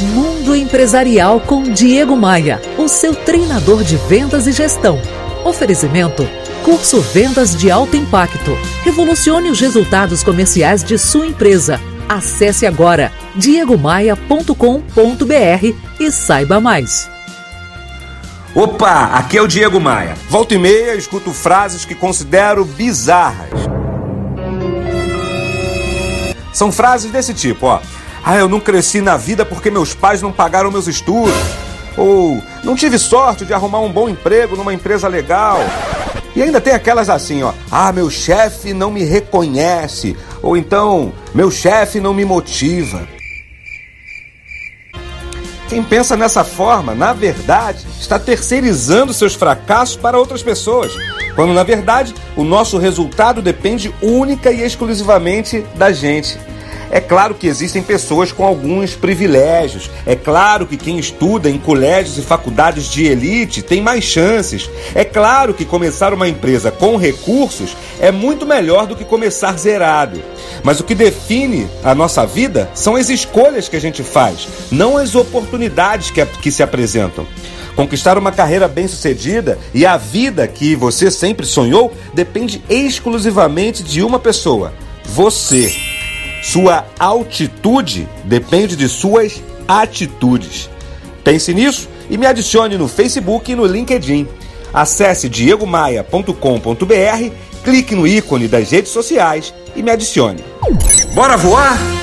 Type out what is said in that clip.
Mundo Empresarial com Diego Maia, o seu treinador de vendas e gestão. Oferecimento Curso Vendas de Alto Impacto. Revolucione os resultados comerciais de sua empresa. Acesse agora diegomaia.com.br e saiba mais. Opa, aqui é o Diego Maia. Volta e meia escuto frases que considero bizarras. São frases desse tipo, ó. Ah, eu não cresci na vida porque meus pais não pagaram meus estudos. Ou não tive sorte de arrumar um bom emprego numa empresa legal. E ainda tem aquelas assim, ó. Ah, meu chefe não me reconhece. Ou então, meu chefe não me motiva. Quem pensa nessa forma, na verdade, está terceirizando seus fracassos para outras pessoas. Quando na verdade, o nosso resultado depende única e exclusivamente da gente. É claro que existem pessoas com alguns privilégios. É claro que quem estuda em colégios e faculdades de elite tem mais chances. É claro que começar uma empresa com recursos é muito melhor do que começar zerado. Mas o que define a nossa vida são as escolhas que a gente faz, não as oportunidades que, que se apresentam. Conquistar uma carreira bem-sucedida e a vida que você sempre sonhou depende exclusivamente de uma pessoa: você. Sua altitude depende de suas atitudes. Pense nisso e me adicione no Facebook e no LinkedIn. Acesse diegomaia.com.br, clique no ícone das redes sociais e me adicione. Bora voar?